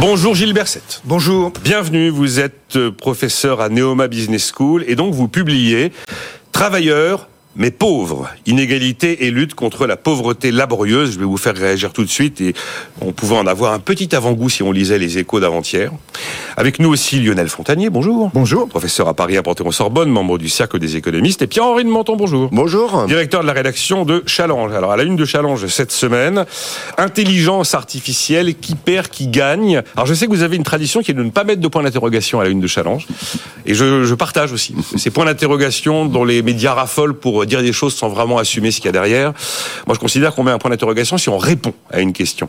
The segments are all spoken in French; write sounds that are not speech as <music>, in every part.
Bonjour Gilles Berset. Bonjour. Bienvenue, vous êtes euh, professeur à Neoma Business School et donc vous publiez Travailleurs, mais pauvres. Inégalité et lutte contre la pauvreté laborieuse. Je vais vous faire réagir tout de suite et on pouvait en avoir un petit avant-goût si on lisait les échos d'avant-hier. Avec nous aussi Lionel Fontanier, bonjour. Bonjour. Professeur à Paris à Panthéon-Sorbonne, membre du Cercle des économistes. Et Pierre-Henri de Menton, bonjour. Bonjour. Directeur de la rédaction de Challenge. Alors à la une de Challenge cette semaine, intelligence artificielle, qui perd, qui gagne. Alors je sais que vous avez une tradition qui est de ne pas mettre de point d'interrogation à la une de Challenge. Et je, je partage aussi ces points d'interrogation dont les médias raffolent pour dire des choses sans vraiment assumer ce qu'il y a derrière. Moi, je considère qu'on met un point d'interrogation si on répond à une question.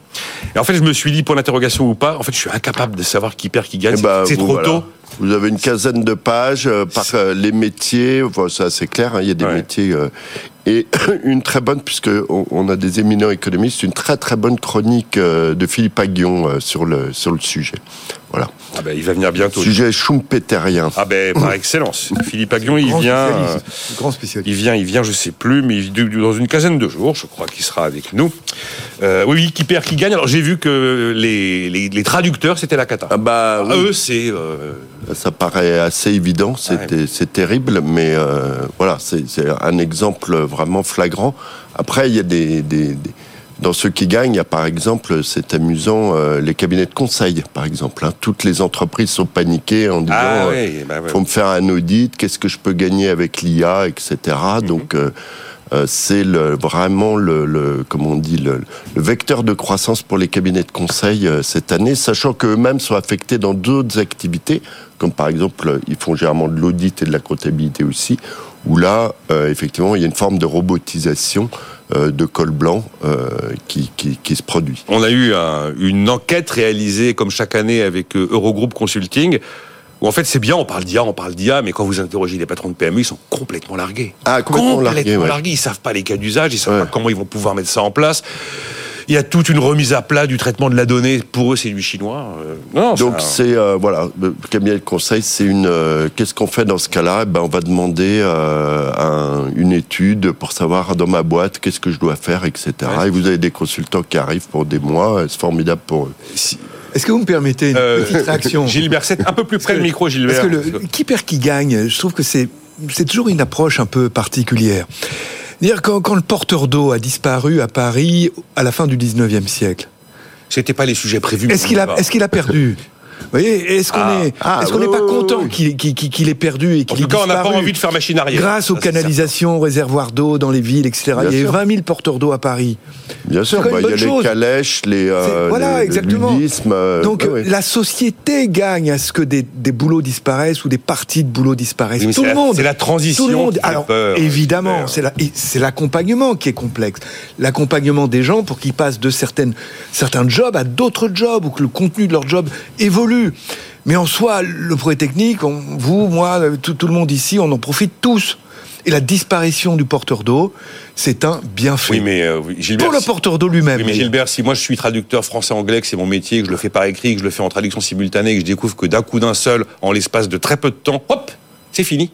Et en fait, je me suis dit, point d'interrogation ou pas, en fait, je suis incapable de savoir qui perd, qui gagne. Eh ben, c'est trop voilà. tôt. Vous avez une quinzaine de pages euh, par euh, les métiers. Enfin, ça, c'est clair. hein, il y a des Ouais. métiers euh, et <coughs> une très bonne, puisque on, a des éminents économistes, une très très bonne chronique de Philippe Aguillon sur le sur le sujet. Voilà. Ah ben, il va venir bientôt. Sujet schumpeterien. Ah ben, par <laughs> excellence. Philippe Aguillon, il vient, euh. Grand spécialiste. il vient, il vient, je sais plus, mais dans une quinzaine de jours, je crois qu'il sera avec nous. Euh, oui, oui, qui perd, qui gagne. Alors j'ai vu que les, les, les traducteurs, c'était la cata. Ah bah oui. Eux, c'est euh, Ça paraît assez évident, c'est c'est terrible, mais euh, voilà, c'est c'est un exemple vraiment flagrant. Après, il y a des, des- des- dans ceux qui gagnent, il y a par exemple, c'est amusant, euh, les cabinets de conseil, par exemple. hein. Toutes les entreprises sont paniquées en disant, ah euh, bah ouais. faut me faire un audit, qu'est-ce que je peux gagner avec l'IA, etc. Mhm. Donc euh, euh, c'est le, vraiment le, le comment on dit le, le vecteur de croissance pour les cabinets de conseil euh, cette année, sachant qu'eux-mêmes sont affectés dans d'autres activités, comme par exemple ils font généralement de l'audit et de la comptabilité aussi, où là euh, effectivement il y a une forme de robotisation de col blanc euh, qui, qui, qui se produit. On a eu un- une enquête réalisée comme chaque année avec euh, Eurogroup Consulting. Où en fait c'est bien, on parle d'IA, on parle d'IA, mais quand vous interrogez les patrons de PME, ils sont complètement largués. Ah, complètement largués, ouais. largués. Ils savent pas les cas d'usage, ils savent Ouais. pas comment ils vont pouvoir mettre ça en place. Il y a toute une remise à plat du traitement de la donnée. Pour eux, c'est du chinois. Euh, non, Donc ça- c'est euh, voilà, le cabinet de conseil, c'est une. euh, Qu'est-ce qu'on fait dans ce cas-là? Eh Ben on va demander euh, un- une étude pour savoir dans ma boîte qu'est-ce que je dois faire, etc. Ouais. Et vous avez des consultants qui arrivent pour des mois, c'est formidable pour eux. Si- Est-ce que vous me permettez une euh, petite réaction? Gilles Berset, un peu plus près que- micro, Gilbert. Parce que le qui perd qui gagne, je trouve que c'est c'est toujours une approche un peu particulière. Dire quand, quand le porteur d'eau a disparu à Paris à la fin du 19e siècle, C'était pas les sujets prévus. est-ce qu'il a pas. est-ce qu'il a perdu? Vous voyez, est-ce qu'on Ah. est Ah, est-ce qu'on oui, n'est pas oui, content oui. qu'il qu'il ait perdu et qu'il ait tout cas, on n'a pas disparu envie de faire machine arrière. Grâce aux Ça, canalisations, aux réservoirs d'eau dans les villes, etc. Bien il y a eu sûr. 20 000 porteurs d'eau à Paris. Bien sûr, bah, il y a les calèches, les, euh, voilà, les- le exactement. ludisme, euh, Donc ouais, ouais. la société gagne à ce que des, des boulots disparaissent ou des parties de boulots disparaissent. Tout le la- monde. c'est la transition Tout le monde. Alors peur, évidemment, c'est la- c'est l'accompagnement qui est complexe. L'accompagnement des gens pour qu'ils passent de certaines certains jobs à d'autres jobs ou que le contenu de leur job évolue. Mais en soi, le progrès technique, on- vous, moi, tout, tout le monde ici, on en profite tous. Et la disparition du porteur d'eau, c'est un bienfait. Oui, mais euh, Gilbert. pour le porteur d'eau lui-même. Oui, mais. Gilbert, si moi je suis traducteur français-anglais, que c'est mon métier, que je le fais par écrit, que je le fais en traduction simultanée, que je découvre que d'un coup d'un seul, en l'espace de très peu de temps, hop, c'est fini.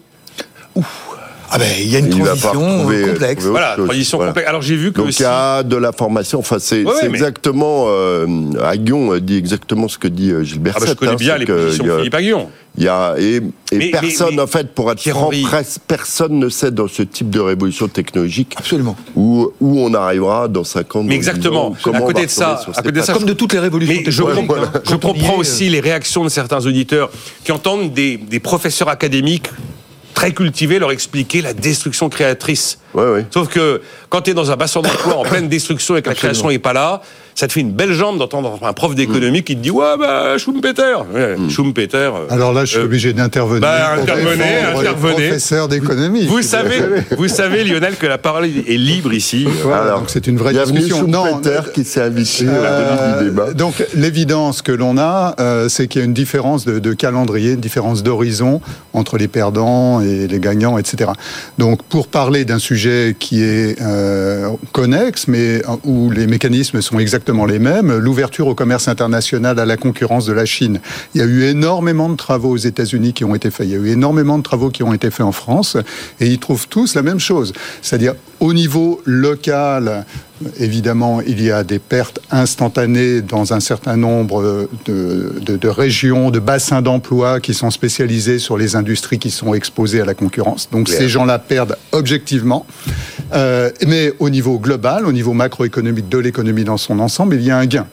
Ah ben, il y a une Il va pas transition retrouver- euh, complexe. Autre Voilà, chose, transition voilà. complexe. Alors j'ai vu que Donc aussi- il y a de la formation. Enfin, c'est Ouais, mais- exactement. Euh, Aguillon euh, dit exactement ce que dit euh, Gilbert. Ah bah, je connais hein, bien les positions de Philippe Aguillon. Il y a et, et Mais- personne mais- mais- en fait pour être franc, presque personne ne sait dans ce type de révolution technologique Absolument. où où on arrivera dans 50 Mais exactement. 10 ans, comment À côté de ça- à côté de ça. Comme de toutes les révolutions Mais je, technologiques. comprends- hein. je comprends aussi les réactions de certains auditeurs qui entendent des, des professeurs académiques très cultivés leur expliquer la destruction créatrice. Ouais, ouais. Sauf que quand tu es dans un bassin d'emploi en pleine destruction et que la Absolument. création n'est pas là, ça te fait une belle jambe d'entendre un prof d'économie qui te dit Ouais, bah, Schumpeter. Ouais, Schumpeter. euh, Alors là, je suis Euh, obligé d'intervenir. bah, intervenez, intervenez. Professeur d'économie. Vous savez, vous savez, Lionel, que la parole est libre ici. Voilà, Alors, donc c'est une vraie discussion. Non, Schumpeter euh, qui s'est invité euh, du débat. donc l'évidence que l'on a, euh, c'est qu'il y a une différence de, de calendrier, une différence d'horizon entre les perdants et les gagnants, etc. Donc pour parler d'un sujet qui est euh, connexe, mais où les mécanismes sont exactement les mêmes, l'ouverture au commerce international à la concurrence de la Chine. Il y a eu énormément de travaux aux États-Unis qui ont été faits. Il y a eu énormément de travaux qui ont été faits en France, et ils trouvent tous la même chose, c'est-à-dire au niveau local, évidemment, il y a des pertes instantanées dans un certain nombre de, de régions, de bassins d'emploi qui sont spécialisés sur les industries qui sont exposées à la concurrence. Donc ces gens-là perdent objectivement. Euh, mais au niveau global, au niveau macroéconomique de l'économie dans son ensemble, il y a un gain.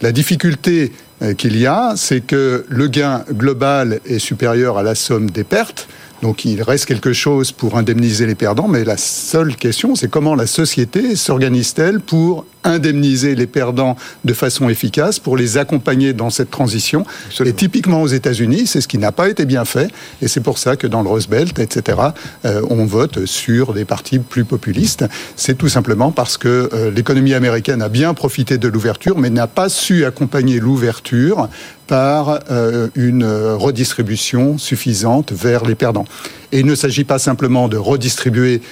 La difficulté euh, qu'il y a, c'est que le gain global est supérieur à la somme des pertes. Donc il reste quelque chose pour indemniser les perdants, mais la seule question, c'est comment la société s'organise-t-elle pour indemniser les perdants de façon efficace, pour les accompagner dans cette transition. Et typiquement aux États-Unis, c'est ce qui n'a pas été bien fait, et c'est pour ça que dans le Rose Belt, etc., euh, on vote sur des partis plus populistes. C'est tout simplement parce que euh, l'économie américaine a bien profité de l'ouverture, mais n'a pas su accompagner l'ouverture par euh, une redistribution suffisante vers les perdants. Et il ne s'agit pas simplement de redistribuer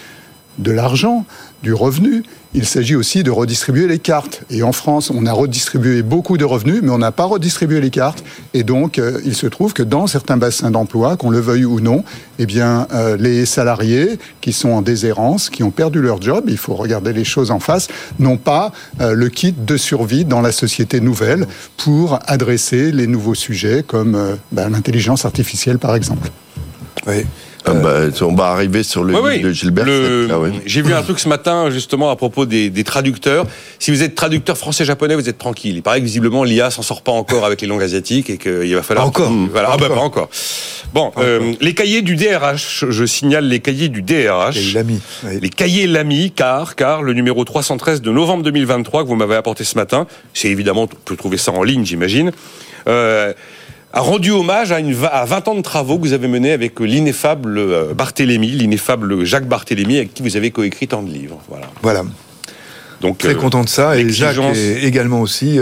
de l'argent, du revenu, il s'agit aussi de redistribuer les cartes. Et en France, on a redistribué beaucoup de revenus, mais on n'a pas redistribué les cartes. Et donc, euh, il se trouve que dans certains bassins d'emploi, qu'on le veuille ou non, eh bien, euh, les salariés qui sont en déshérence, qui ont perdu leur job, il faut regarder les choses en face, n'ont pas euh, le kit de survie dans la société nouvelle pour adresser les nouveaux sujets comme ben, l'intelligence artificielle, par exemple. Oui. Ah bah, on va arriver sur le livre de Gilbert. J'ai vu un <laughs> truc ce matin justement à propos des, traducteurs. Si vous êtes traducteur français-japonais, vous êtes tranquille. Il paraît que visiblement l'IA s'en sort pas encore avec les langues asiatiques et qu'il va falloir. encore. Voilà. Ah bah, pas encore. Bon, euh, les cahiers du DRH. Je signale les cahiers du DRH. Les cahiers Lamy, car car le numéro 313 de novembre 2023 que vous m'avez apporté ce matin. C'est évidemment, on peut trouver ça en ligne, j'imagine. Euh, a rendu hommage à, une, à 20 ans de travaux que vous avez menés avec l'ineffable euh, Barthélemy, l'ineffable Jacques Barthélemy, avec qui vous avez coécrit tant de livres. Voilà. Voilà. Donc, Très euh, content de ça. Et Jacques également aussi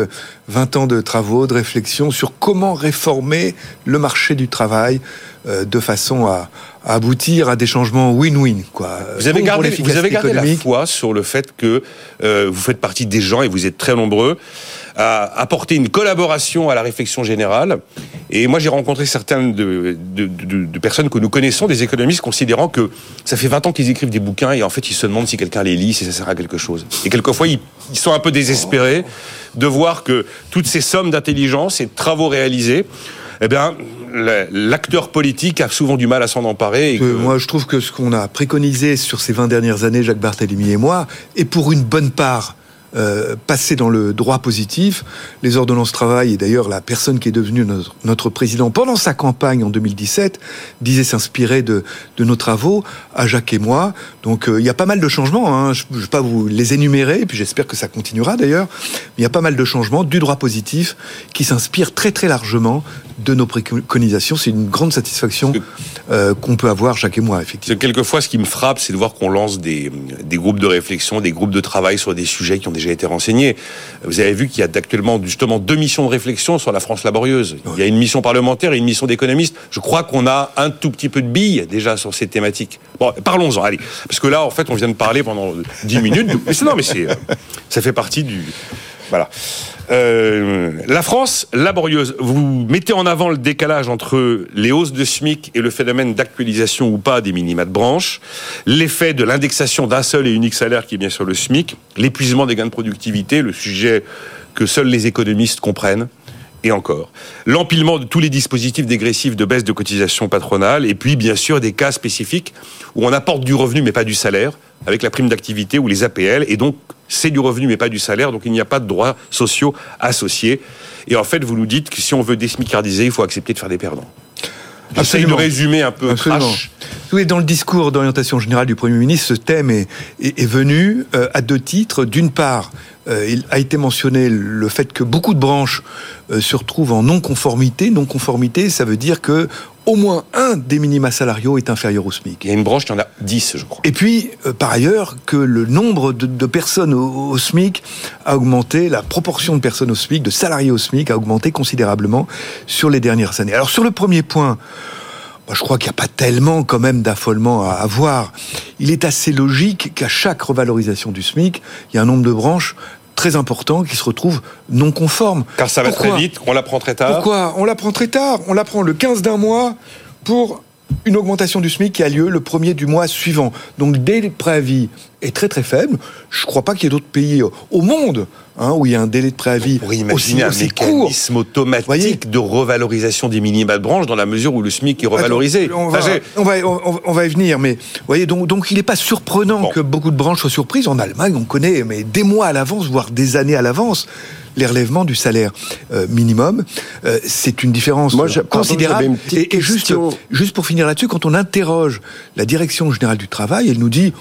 20 euh, ans de travaux, de réflexion sur comment réformer le marché du travail de façon à, aboutir à des changements win-win. Quoi. Vous avez gardé, vous avez gardé la foi sur le fait que vous faites partie des gens et vous êtes très nombreux à apporter une collaboration à la réflexion générale. Et moi, j'ai rencontré certaines de, de, personnes que nous connaissons, des économistes, considérant que ça fait 20 ans qu'ils écrivent des bouquins et en fait, ils se demandent si quelqu'un les lit, si ça sert à quelque chose. Et quelquefois, ils, sont un peu désespérés de voir que toutes ces sommes d'intelligence et de travaux réalisés, eh bien, l'acteur politique a souvent du mal à s'en emparer. Et Moi, je trouve que ce qu'on a préconisé sur ces 20 dernières années, Jacques Barthélemy et moi, est pour une bonne part euh, passer dans le droit positif. Les ordonnances travail, et d'ailleurs la personne qui est devenue notre, président pendant sa campagne en 2017, disait s'inspirer de, de, nos travaux, à Jacques et moi. Donc euh, il y a pas mal de changements, hein. je ne vais pas vous les énumérer, et puis j'espère que ça continuera d'ailleurs. Il y a pas mal de changements du droit positif qui s'inspire très très largement de nos préconisations. C'est une grande satisfaction euh, qu'on peut avoir, Jacques et moi, effectivement. Quelquefois, ce qui me frappe, c'est de voir qu'on lance des, des groupes de réflexion, des groupes de travail sur des sujets qui ont déjà été renseignés. Vous avez vu qu'il y a actuellement justement deux missions de réflexion sur la France laborieuse. Il y a une mission parlementaire et une mission d'économiste. Je crois qu'on a un tout petit peu de billes déjà sur ces thématiques. Bon, parlons-en, allez. Parce que là, en fait, on vient de parler pendant dix minutes. <laughs> Mais non, mais c'est, ça fait partie du. Voilà. Euh, la France laborieuse, vous mettez en avant le décalage entre les hausses de SMIC et le phénomène d'actualisation ou pas des minima de branche, l'effet de l'indexation d'un seul et unique salaire qui est bien sûr le SMIC, l'épuisement des gains de productivité, le sujet que seuls les économistes comprennent, et encore. L'empilement de tous les dispositifs dégressifs de baisse de cotisation patronale, et puis bien sûr des cas spécifiques où on apporte du revenu mais pas du salaire, avec la prime d'activité ou les APL, et donc c'est du revenu mais pas du salaire, donc il n'y a pas de droits sociaux associés. Et en fait, vous nous dites que si on veut désmicardiser, il faut accepter de faire des perdants. J'essaye de résumer un peu. Oui, dans le discours d'orientation générale du Premier ministre, ce thème est, est, venu euh, à deux titres. D'une part, euh, il a été mentionné le fait que beaucoup de branches euh, se retrouvent en non-conformité. Non-conformité, ça veut dire que au moins un des minima salariaux est inférieur au SMIC. Il y a une branche qui en a 10, je crois. Et puis, euh, par ailleurs, que le nombre de, personnes au, SMIC a augmenté, la proportion de personnes au SMIC, de salariés au SMIC a augmenté considérablement sur les dernières années. Alors sur le premier point, bah, je crois qu'il n'y a pas tellement quand même d'affolement à avoir. Il est assez logique qu'à chaque revalorisation du SMIC, il y a un nombre de branches très important qui se retrouve non conforme. Car ça va très vite, on l'apprend très tard. Pourquoi On l'apprend très tard. On l'apprend le 15 d'un mois pour une augmentation du SMIC qui a lieu le premier du mois suivant. Donc le délai de préavis est très très faible. Je ne crois pas qu'il y ait d'autres pays au monde hein, où il y a un délai de préavis Pour imaginer aussi, un aussi court. mécanisme automatique Voyez de revalorisation des minima de branche dans la mesure où le SMIC est revalorisé. Attends, On va, Enfin, on, va, on, on va y venir, mais voyez, donc, donc il n'est pas surprenant Bon. que beaucoup de branches soient surprises. En Allemagne, on connaît, mais des mois à l'avance, voire des années à l'avance, les relèvements du salaire euh, minimum. Euh, c'est une différence Moi, je- pardon, considérable. une et, et juste, juste pour finir là-dessus, quand on interroge la direction générale du travail, elle nous dit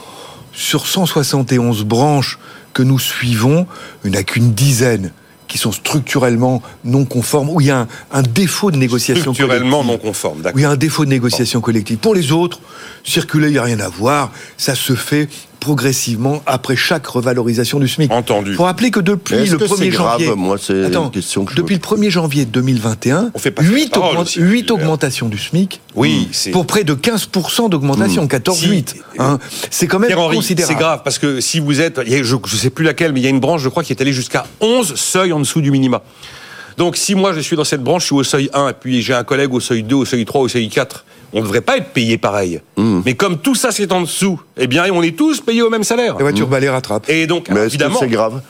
sur 171 branches que nous suivons, il n'y en a qu'une dizaine qui sont structurellement non conformes, où il y a un, un défaut de négociation structurellement collective. non conforme. où D'accord. il y a un défaut de négociation collective. Pour les autres, circuler, il n'y a rien à voir. Ça se fait progressivement après chaque revalorisation du SMIC. Entendu. Il faut rappeler que depuis le que 1er c'est grave janvier... Moi, c'est Attends, une question que je depuis le 1er janvier 2021, On fait pas 8, de parole aussi, Hubert. augmentations du SMIC Oui, c'est- pour près de 15% d'augmentation, 14,8. Si. hein. C'est quand même Pierre-Henri, c'est considérable. grave parce que si vous êtes, je ne sais plus laquelle, mais il y a une branche, je crois, qui est allée jusqu'à 11 seuils en dessous du minima. Donc si moi je suis dans cette branche, je suis au seuil 1, et puis j'ai un collègue au seuil 2, au seuil 3, au seuil 4, on ne devrait pas être payé pareil. Mais comme tout ça c'est en dessous, eh bien on est tous payés au même salaire. Les voitures balais rattrapent. Et donc, Mais évidemment, c'est grave?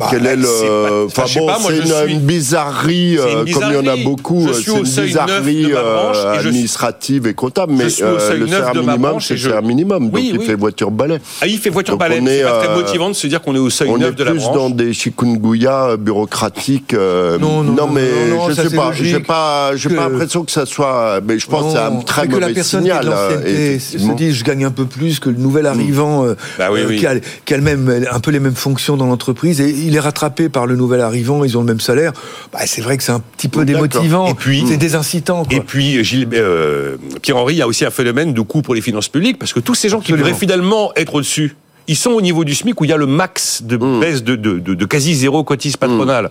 Bah, Quel est le. c'est pas- Enfin bon, pas, moi, c'est une, suis- une bizarrerie, euh, comme il y en a beaucoup, euh, c'est une neuf bizarrerie euh, suis- administrative et comptable, mais euh, le neuf salaire minimum, c'est le je- salaire minimum, donc Oui, il fait voiture balai. ah, il fait voiture balai, on c'est est, pas très motivant de se dire qu'on est au seuil On 9 est de la plus branche. dans des chikungunya bureaucratiques. Non, non, non, mais je sais pas. J'ai pas, j'ai pas l'impression que ça soit. Mais je pense que c'est un très mauvais signal. est se dit je gagne un peu plus que le nouvel arrivant euh, Bah qui, a, qui a le même, un peu les mêmes fonctions dans l'entreprise et il est rattrapé par le nouvel arrivant, ils ont le même salaire. Bah, c'est vrai que c'est un petit peu démotivant. Et puis- c'est désincitant. Quoi. Et puis, Gilles, euh, Pierre-Henri, il y a aussi un phénomène de coût pour les finances publiques, parce que tous ces gens qui devraient finalement être au-dessus, ils sont au niveau du SMIC où il y a le max de baisse de, de, de- de quasi zéro cotise patronale.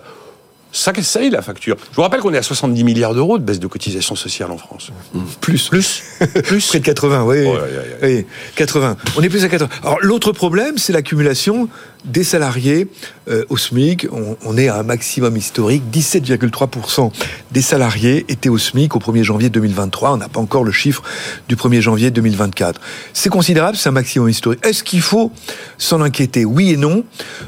Ça, ça est, la facture Je vous rappelle qu'on est à 70 milliards d'euros de baisse de cotisation sociale en France. plus. Plus Plus Près de 80, oui. Oh, oui. 80. On est plus à 80. Alors, l'autre problème, c'est l'accumulation des salariés euh, au SMIC. On, on est à un maximum historique. 17,3% des salariés étaient au SMIC au 1er janvier 2023. On n'a pas encore le chiffre du 1er janvier 2024. C'est considérable, c'est un maximum historique. Est-ce qu'il faut s'en inquiéter? Oui et non.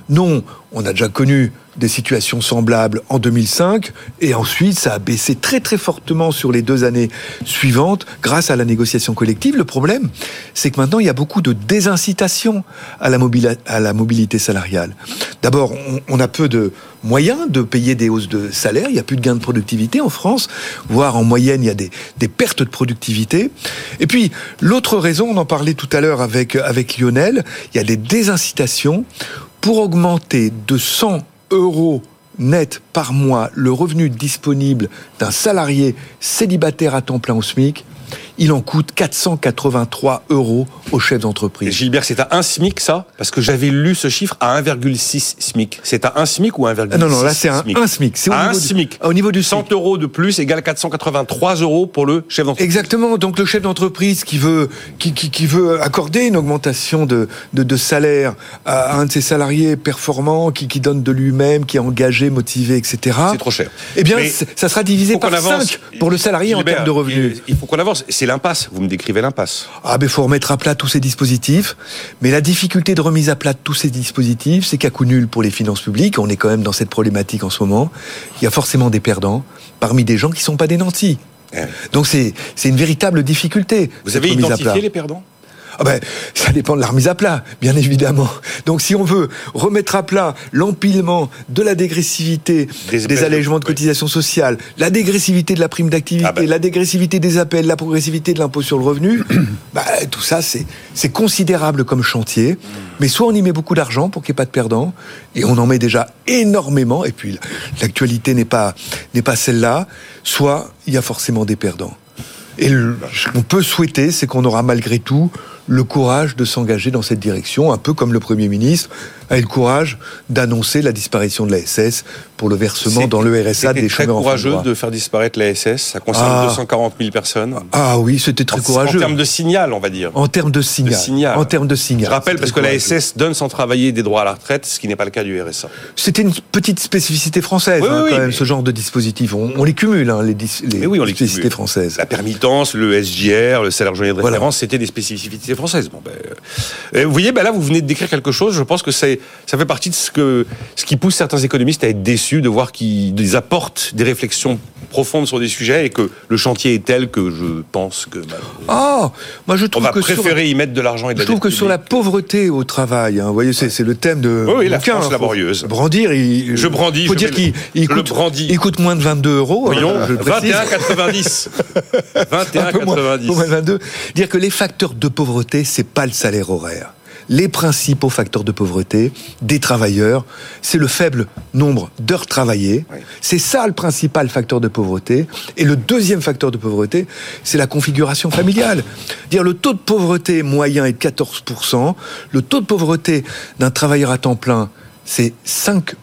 Non, on a déjà connu des situations semblables en 2005 et ensuite ça a baissé très très fortement sur les deux années suivantes grâce à la négociation collective. Le problème, c'est que maintenant il y a beaucoup de désincitation à la, mobilité salariale. D'abord, on, a peu de moyens de payer des hausses de salaire, il n'y a plus de gains de productivité en France, voire en moyenne il y a des, des pertes de productivité. Et puis l'autre raison, on en parlait tout à l'heure avec, avec Lionel, il y a des désincitations pour augmenter de 100 euros net par mois le revenu disponible d'un salarié célibataire à temps plein au SMIC, il en coûte 483 euros au chef d'entreprise. Gilbert, c'est à 1 SMIC, ça? Parce que j'avais lu ce chiffre à 1,6 SMIC. C'est à 1 SMIC ou 1,6 Ah non, non, là c'est un, SMIC un SMIC. C'est au, À un niveau du- SMIC. au niveau du SMIC. 100 euros de plus égale 483 euros pour le chef d'entreprise. Exactement. Donc le chef d'entreprise qui veut qui, qui, qui veut accorder une augmentation de, de, de salaire à un de ses salariés performants, qui, qui donne de lui-même, qui est engagé, motivé, etc. C'est trop cher. Eh bien, ça sera divisé par avance. 5 pour le salarié en termes de revenus. Il il faut qu'on avance. C'est l'impasse. Vous me décrivez l'impasse. Ah ben faut remettre à plat tous ces dispositifs. Mais la difficulté de remise à plat de tous ces dispositifs, c'est qu'à coup nul pour les finances publiques, on est quand même dans cette problématique en ce moment, il y a forcément des perdants parmi des gens qui sont pas des nantis. Ouais. Donc c'est c'est une véritable difficulté. Vous avez remise à plat. identifié les perdants? Ah ben, ça dépend de la remise à plat, bien évidemment. Donc si on veut remettre à plat l'empilement de la dégressivité Des allègements de oui. cotisation sociale, la dégressivité de la prime d'activité, Ah ben. la dégressivité des appels, la progressivité de l'impôt sur le revenu, <clears throat> bah, tout ça c'est considérable comme chantier. Mais soit on y met beaucoup d'argent pour qu'il n'y ait pas de perdants, et on en met déjà énormément, et puis l'actualité n'est pas pas celle-là, soit il y a forcément des perdants. Et le- ce qu'on peut souhaiter, c'est qu'on aura malgré tout le courage de s'engager dans cette direction, un peu comme le Premier ministre a eu le courage d'annoncer la disparition de la SS pour le versement dans le RSA des très courageux de faire disparaître la SS. Ça concerne ah. 240 000 personnes. Ah oui, c'était très courageux. En termes de signal, on va dire. En termes de signal. En termes de signal. Je rappelle parce que la SS donne sans travailler des droits à la retraite, ce qui n'est pas le cas du RSA. C'était une petite spécificité française, hein, quand même, ce genre de dispositif. On, les cumule, hein, les, les oui, on spécificités françaises. La permittance, le SGR, le salaire journalier de référence, c'était des spécificités françaises. Bon, ben, euh, vous voyez, ben là, vous venez de décrire quelque chose. Je pense que ça fait partie de ce, que, ce qui pousse certains économistes à être déçus de voir qu'ils apportent des réflexions profondes sur des sujets et que le chantier est tel que je pense que. Bah, ah, moi je trouve on va que préférer y mettre de l'argent et de Je trouve que sur la pauvreté au travail, hein, vous voyez, c'est le thème de. Oui, la France laborieuse. Brandir, il, je brandis. Faut dire qu'il coûte, il coûte moins de 22 euros. Voyons, 21,90. 21,90. <laughs> Dire que les facteurs de pauvreté, c'est pas le salaire horaire les principaux facteurs de pauvreté des travailleurs, c'est le faible nombre d'heures travaillées. C'est ça le principal facteur de pauvreté. Et le deuxième facteur de pauvreté, c'est la configuration familiale. Dire le taux de pauvreté moyen est de 14%, le taux de pauvreté d'un travailleur à temps plein, c'est 5%,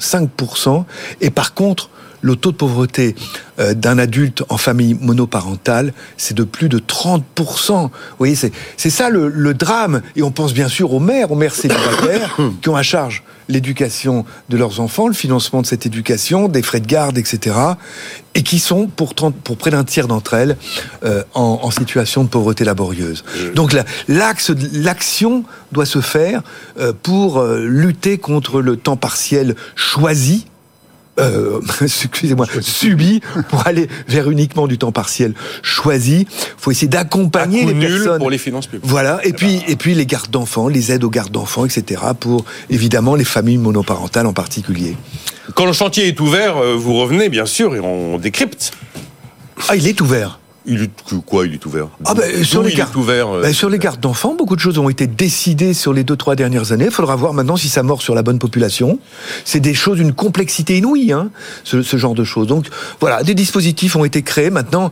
5%, et par contre, le taux de pauvreté euh, d'un adulte en famille monoparentale, c'est de plus de 30%. Vous voyez, c'est ça le, drame. Et on pense bien sûr aux mères, aux mères célibataires <coughs> qui ont à charge l'éducation de leurs enfants, le financement de cette éducation, des frais de garde, etc. Et qui sont pour, pour près d'un tiers d'entre elles euh, en, situation de pauvreté laborieuse. Donc l'action doit se faire euh, pour lutter contre le temps partiel choisi euh, <laughs> excusez-moi, subi pour aller vers uniquement du temps partiel choisi. Il faut essayer d'accompagner les personnes pour les finances publiques. Voilà, et puis et puis les gardes d'enfants, les aides aux gardes d'enfants, etc. Pour évidemment les familles monoparentales en particulier. Quand le chantier est ouvert, euh, vous revenez bien sûr et on décrypte. Ah, il est ouvert. Il est quoi Il est ouvert? Ah ben, sur, les gardes, ouvert, euh, ben, sur les gardes d'enfants, beaucoup de choses ont été décidées sur les deux trois dernières années. Il faudra voir maintenant si ça mord sur la bonne population. C'est des choses d'une complexité inouïe, hein, ce, ce, genre de choses. Donc voilà, des dispositifs ont été créés. Maintenant,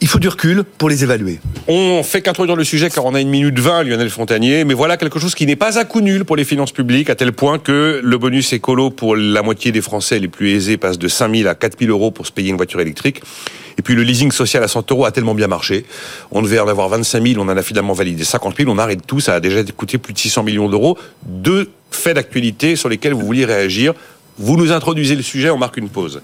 il faut du recul pour les évaluer. On fait qu'introduire le sujet car on a une minute vingt, Lionel Fontanier, mais voilà quelque chose qui n'est pas à coup nul pour les finances publiques, à tel point que le bonus écolo pour la moitié des Français les plus aisés passe de 5 000 à 4 000 euros pour se payer une voiture électrique. Et puis le leasing social à 100 euros a tellement bien marché. On devait en avoir 25 000, on en a finalement validé 50 000, on arrête tout, ça a déjà coûté plus de 600 millions d'euros. Deux faits d'actualité sur lesquels vous vouliez réagir. Vous nous introduisez le sujet, on marque une pause.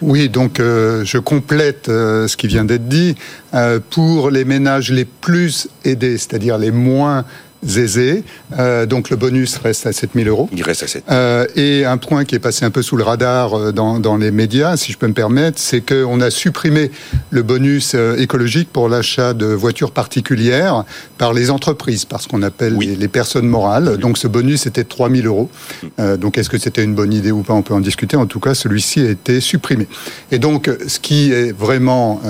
Oui, donc euh, je complète euh, ce qui vient d'être dit. Euh, pour les ménages les plus aidés, c'est-à-dire les moins aisés. Euh, donc le bonus reste à 7000 euros. Il reste à 7 euh, Et un point qui est passé un peu sous le radar euh, dans, dans les médias, si je peux me permettre, c'est qu'on a supprimé le bonus euh, écologique pour l'achat de voitures particulières par les entreprises, parce qu'on appelle les, personnes morales. Donc ce bonus était de 3000 euros. Euh, donc est-ce que c'était une bonne idée ou pas? On peut en discuter. En tout cas, celui-ci a été supprimé. Et donc ce qui est vraiment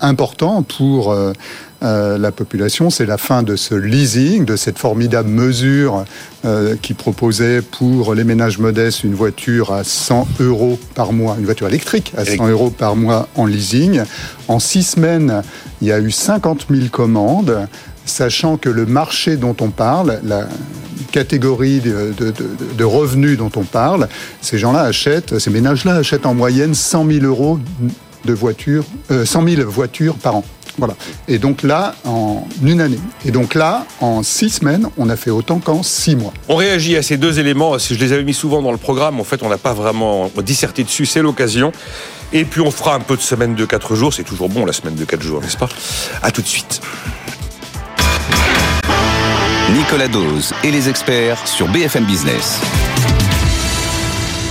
important pour euh, la population, c'est la fin de ce leasing, de cette formidable mesure euh, qui proposait pour les ménages modestes une voiture à 100 euros par mois, une voiture électrique à 100 euros par mois en leasing. En six semaines, il y a eu 50 000 commandes, sachant que le marché dont on parle, la catégorie de, revenus dont on parle, ces gens-là achètent, ces ménages-là achètent en moyenne 100 000 euros de voitures, 100 euh, 000 voitures par an. Voilà. Et donc là, en une année. Et donc là, en six semaines, on a fait autant qu'en six mois. On réagit à ces deux éléments. Si je les avais mis souvent dans le programme, en fait, on n'a pas vraiment disserté dessus. C'est l'occasion. Et puis on fera un peu de semaine de quatre jours. C'est toujours bon la semaine de quatre jours, n'est-ce pas? À tout de suite. Nicolas Dose et les experts sur BFM Business.